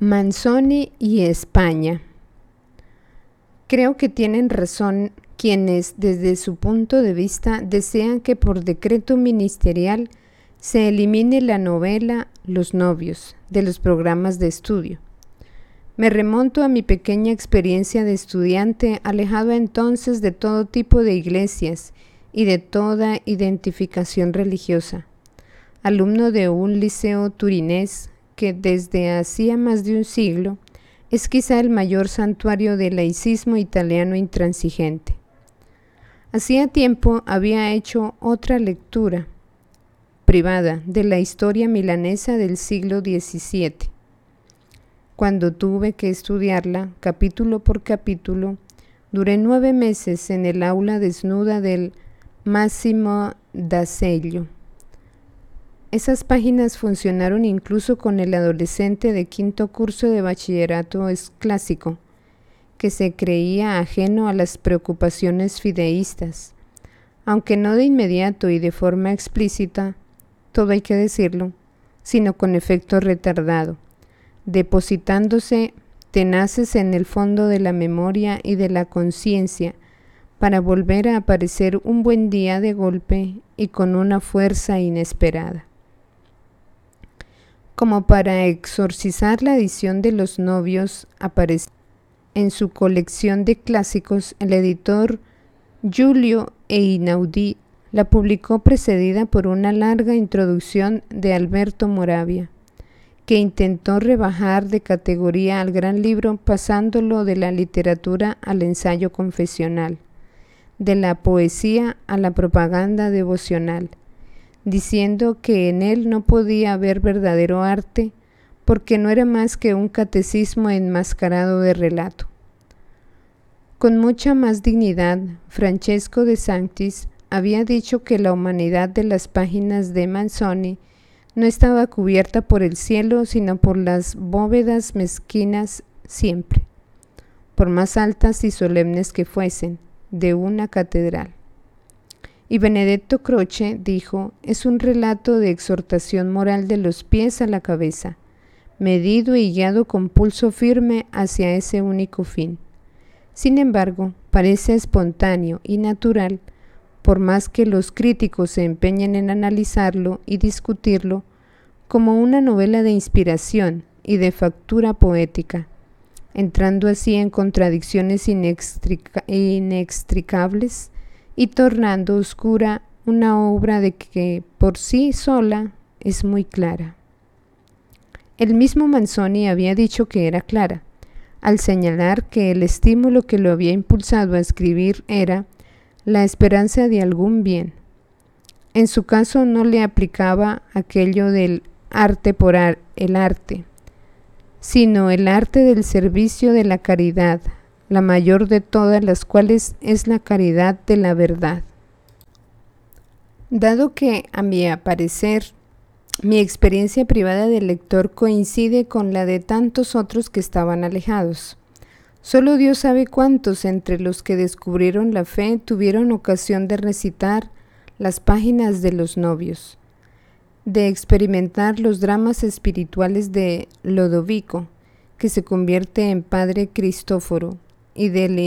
Manzoni y España. Creo que tienen razón quienes desde su punto de vista desean que por decreto ministerial se elimine la novela Los novios de los programas de estudio. Me remonto a mi pequeña experiencia de estudiante alejado entonces de todo tipo de iglesias y de toda identificación religiosa. Alumno de un liceo turinés que desde hacía más de un siglo es quizá el mayor santuario del laicismo italiano intransigente. Hacía tiempo había hecho otra lectura privada de la historia milanesa del siglo XVII. Cuando tuve que estudiarla capítulo por capítulo, duré nueve meses en el aula desnuda del Máximo d'Azeglio esas páginas funcionaron incluso con el adolescente de quinto curso de bachillerato clásico, que se creía ajeno a las preocupaciones fideístas, aunque no de inmediato y de forma explícita, todo hay que decirlo, sino con efecto retardado, depositándose tenaces en el fondo de la memoria y de la conciencia, para volver a aparecer un buen día de golpe y con una fuerza inesperada como para exorcizar la edición de los novios, aparece en su colección de clásicos el editor Giulio Einaudi. La publicó precedida por una larga introducción de Alberto Moravia, que intentó rebajar de categoría al gran libro pasándolo de la literatura al ensayo confesional, de la poesía a la propaganda devocional, diciendo que en él no podía haber verdadero arte porque no era más que un catecismo enmascarado de relato. Con mucha más dignidad, Francesco de Sanctis había dicho que la humanidad de las páginas de Manzoni no estaba cubierta por el cielo, sino por las bóvedas mezquinas siempre, por más altas y solemnes que fuesen, de una catedral. Y Benedetto Croce dijo, es un relato de exhortación moral de los pies a la cabeza, medido y guiado con pulso firme hacia ese único fin. Sin embargo, parece espontáneo y natural, por más que los críticos se empeñen en analizarlo y discutirlo, como una novela de inspiración y de factura poética, entrando así en contradicciones inextricables y tornando oscura una obra de que por sí sola es muy clara. El mismo Manzoni había dicho que era clara, al señalar que el estímulo que lo había impulsado a escribir era la esperanza de algún bien. En su caso no le aplicaba aquello del arte por el arte, sino el arte del servicio de la caridad, la mayor de todas las cuales es la caridad de la verdad. Dado que, a mi parecer, mi experiencia privada de lector coincide con la de tantos otros que estaban alejados. Solo Dios sabe cuántos entre los que descubrieron la fe tuvieron ocasión de recitar las páginas de los novios, de experimentar los dramas espirituales de Lodovico, que se convierte en Padre Cristóforo, y del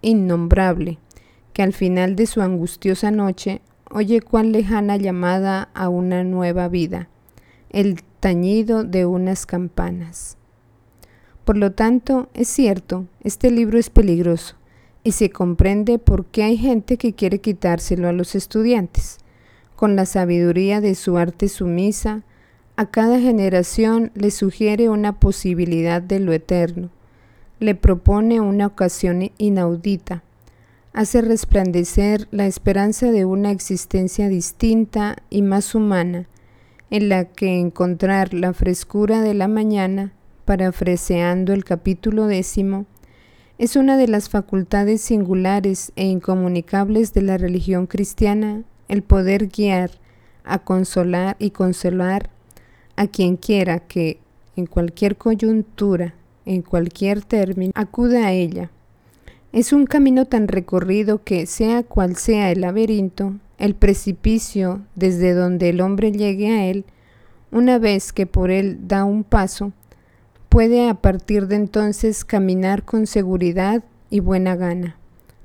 innombrable, que al final de su angustiosa noche oye cuán lejana llamada a una nueva vida, el tañido de unas campanas. Por lo tanto, es cierto, este libro es peligroso y se comprende por qué hay gente que quiere quitárselo a los estudiantes. Con la sabiduría de su arte sumisa, a cada generación le sugiere una posibilidad de lo eterno, le propone una ocasión inaudita, hace resplandecer la esperanza de una existencia distinta y más humana, en la que encontrar la frescura de la mañana, parafraseando el capítulo décimo, es una de las facultades singulares e incomunicables de la religión cristiana, el poder guiar, a consolar y consolar a quien quiera que, en cualquier coyuntura, en cualquier término, acude a ella. Es un camino tan recorrido que, sea cual sea el laberinto, el precipicio desde donde el hombre llegue a él, una vez que por él da un paso, puede a partir de entonces caminar con seguridad y buena gana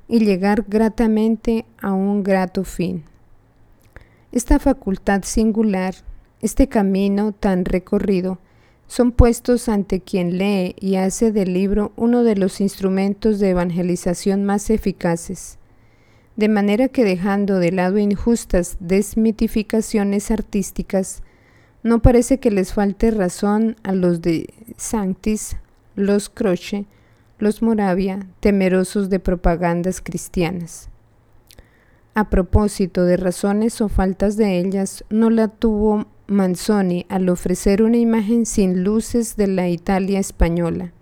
y llegar gratamente a un grato fin. Esta facultad singular, este camino tan recorrido, son puestos ante quien lee y hace del libro uno de los instrumentos de evangelización más eficaces, de manera que dejando de lado injustas desmitificaciones artísticas, no parece que les falte razón a los de Sanctis, los Croce, los Moravia, temerosos de propagandas cristianas. A propósito de razones o faltas de ellas, no la tuvo Manzoni al ofrecer una imagen sin luces de la Italia española,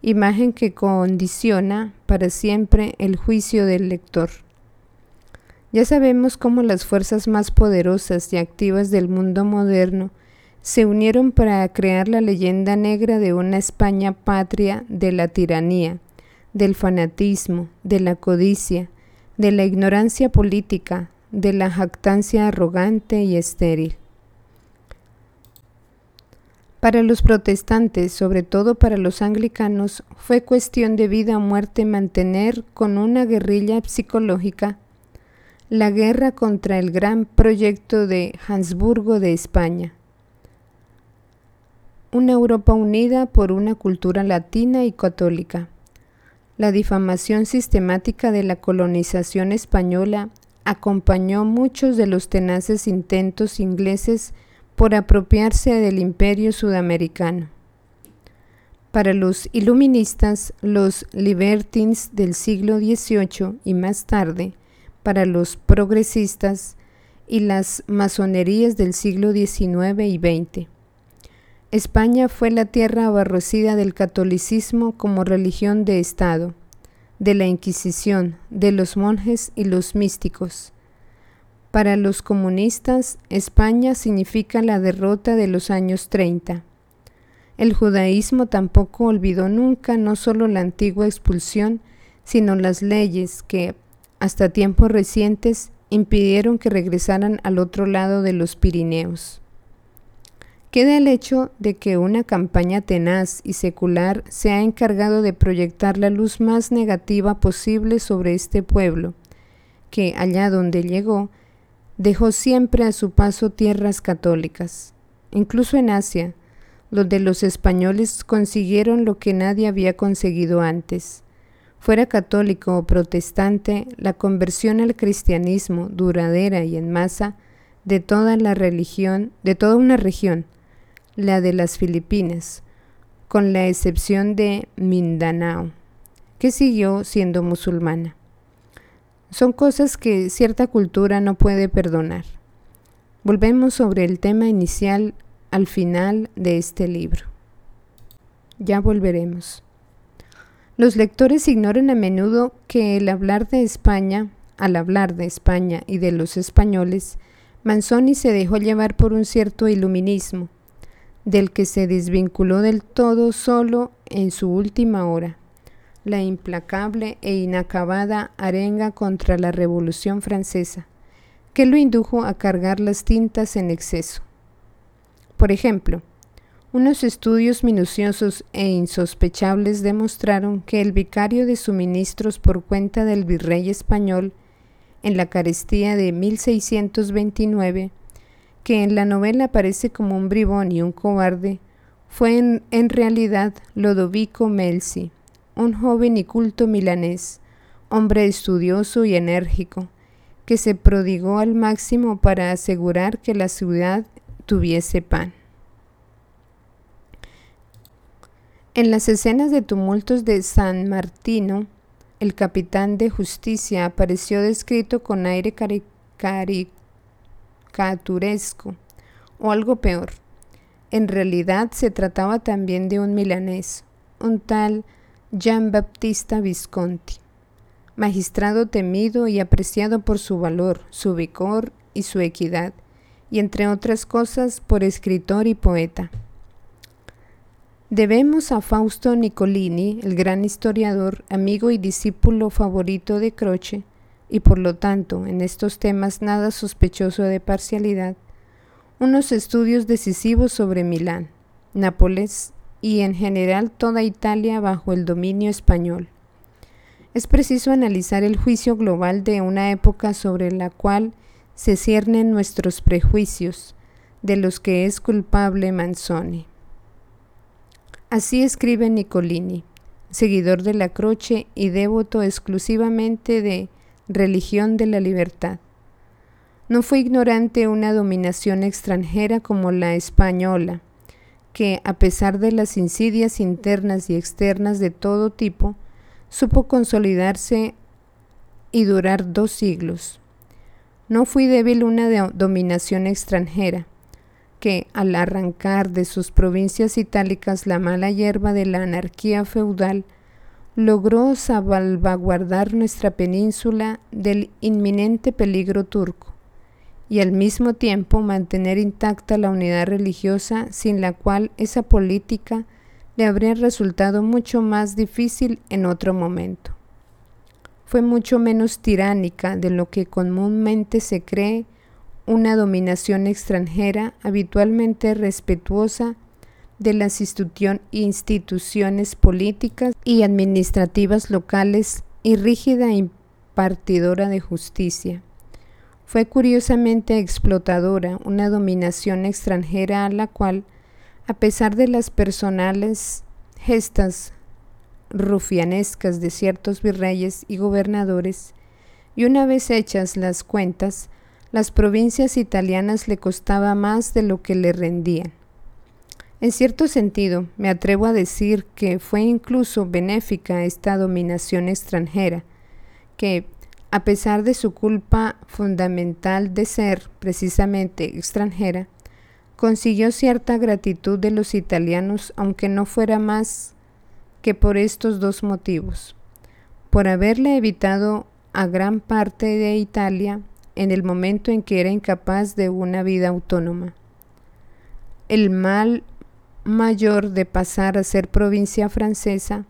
imagen que condiciona para siempre el juicio del lector. Ya sabemos cómo las fuerzas más poderosas y activas del mundo moderno se unieron para crear la leyenda negra de una España patria de la tiranía, del fanatismo, de la codicia, de la ignorancia política, de la jactancia arrogante y estéril. Para los protestantes, sobre todo para los anglicanos, fue cuestión de vida o muerte mantener con una guerrilla psicológica la guerra contra el gran proyecto de Habsburgo de España. Una Europa unida por una cultura latina y católica. La difamación sistemática de la colonización española acompañó muchos de los tenaces intentos ingleses por apropiarse del imperio sudamericano. Para los iluministas, los libertines del siglo XVIII y más tarde, para los progresistas y las masonerías del siglo XIX y XX. España fue la tierra abarrocida del catolicismo como religión de Estado, de la Inquisición, de los monjes y los místicos. Para los comunistas, España significa la derrota de los años 30. El judaísmo tampoco olvidó nunca no solo la antigua expulsión, sino las leyes que, hasta tiempos recientes impidieron que regresaran al otro lado de los Pirineos. Queda el hecho de que una campaña tenaz y secular se ha encargado de proyectar la luz más negativa posible sobre este pueblo, que allá donde llegó, dejó siempre a su paso tierras católicas. Incluso en Asia, donde los españoles consiguieron lo que nadie había conseguido antes, Fuera católico o protestante, la conversión al cristianismo duradera y en masa de toda la religión, de toda una región, la de las Filipinas, con la excepción de Mindanao, que siguió siendo musulmana. Son cosas que cierta cultura no puede perdonar. Volvemos sobre el tema inicial al final de este libro. Ya volveremos. Los lectores ignoran a menudo que el hablar de España, al hablar de España y de los españoles, Manzoni se dejó llevar por un cierto iluminismo, del que se desvinculó del todo solo en su última hora, la implacable e inacabada arenga contra la Revolución Francesa, que lo indujo a cargar las tintas en exceso. Por ejemplo, unos estudios minuciosos e insospechables demostraron que el vicario de suministros por cuenta del virrey español en la carestía de 1629, que en la novela aparece como un bribón y un cobarde, fue en, realidad Lodovico Melzi, un joven y culto milanés, hombre estudioso y enérgico, que se prodigó al máximo para asegurar que la ciudad tuviese pan. En las escenas de tumultos de San Martino, el capitán de justicia apareció descrito con aire caricaturesco, o algo peor. En realidad se trataba también de un milanés, un tal Gian Battista Visconti, magistrado temido y apreciado por su valor, su vigor y su equidad, y entre otras cosas por escritor y poeta. Debemos a Fausto Nicolini, el gran historiador, amigo y discípulo favorito de Croce, y por lo tanto en estos temas nada sospechoso de parcialidad, unos estudios decisivos sobre Milán, Nápoles y en general toda Italia bajo el dominio español. Es preciso analizar el juicio global de una época sobre la cual se ciernen nuestros prejuicios, de los que es culpable Manzoni. Así escribe Nicolini, seguidor de la Croce y devoto exclusivamente de religión de la libertad. No fue ignorante una dominación extranjera como la española, que, a pesar de las insidias internas y externas de todo tipo, supo consolidarse y durar dos siglos. No fui débil una dominación extranjera, que, al arrancar de sus provincias itálicas la mala hierba de la anarquía feudal, logró salvaguardar nuestra península del inminente peligro turco y al mismo tiempo mantener intacta la unidad religiosa sin la cual esa política le habría resultado mucho más difícil en otro momento. Fue mucho menos tiránica de lo que comúnmente se cree una dominación extranjera habitualmente respetuosa de las instituciones políticas y administrativas locales y rígida impartidora de justicia. Fue curiosamente explotadora, una dominación extranjera a la cual, a pesar de las personales gestas rufianescas de ciertos virreyes y gobernadores, y una vez hechas las cuentas, las provincias italianas le costaba más de lo que le rendían. En cierto sentido, me atrevo a decir que fue incluso benéfica esta dominación extranjera, que, a pesar de su culpa fundamental de ser precisamente extranjera, consiguió cierta gratitud de los italianos, aunque no fuera más que por estos dos motivos, por haberle evitado a gran parte de Italia en el momento en que era incapaz de una vida autónoma. El mal mayor de pasar a ser provincia francesa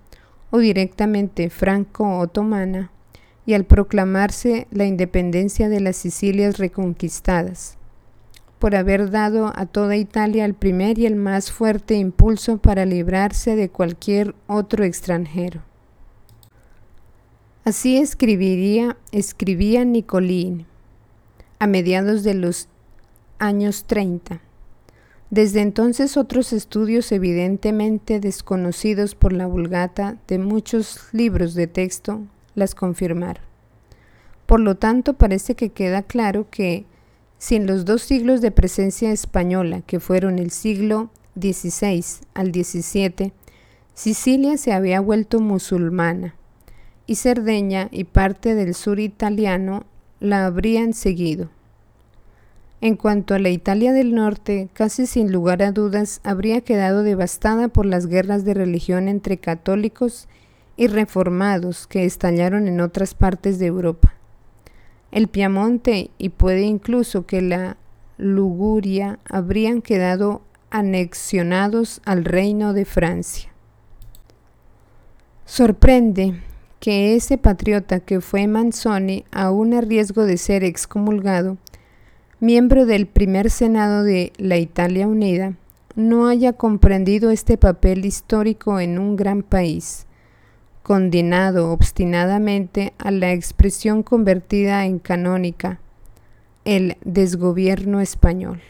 o directamente franco-otomana y al proclamarse la independencia de las Sicilias reconquistadas, por haber dado a toda Italia el primer y el más fuerte impulso para librarse de cualquier otro extranjero. Así escribiría, escribía Nicolín a mediados de los años 30. Desde entonces otros estudios evidentemente desconocidos por la vulgata de muchos libros de texto las confirmaron. Por lo tanto, parece que queda claro que, si en los dos siglos de presencia española, que fueron el siglo XVI al XVII, Sicilia se había vuelto musulmana, y Cerdeña y parte del sur italiano la habrían seguido. En cuanto a la Italia del Norte, casi sin lugar a dudas habría quedado devastada por las guerras de religión entre católicos y reformados que estallaron en otras partes de Europa. El Piamonte y puede incluso que la Luguria habrían quedado anexionados al reino de Francia. Sorprende que ese patriota que fue Manzoni, aún a riesgo de ser excomulgado, miembro del primer Senado de la Italia Unida, no haya comprendido este papel histórico en un gran país, condenado obstinadamente a la expresión convertida en canónica, el desgobierno español.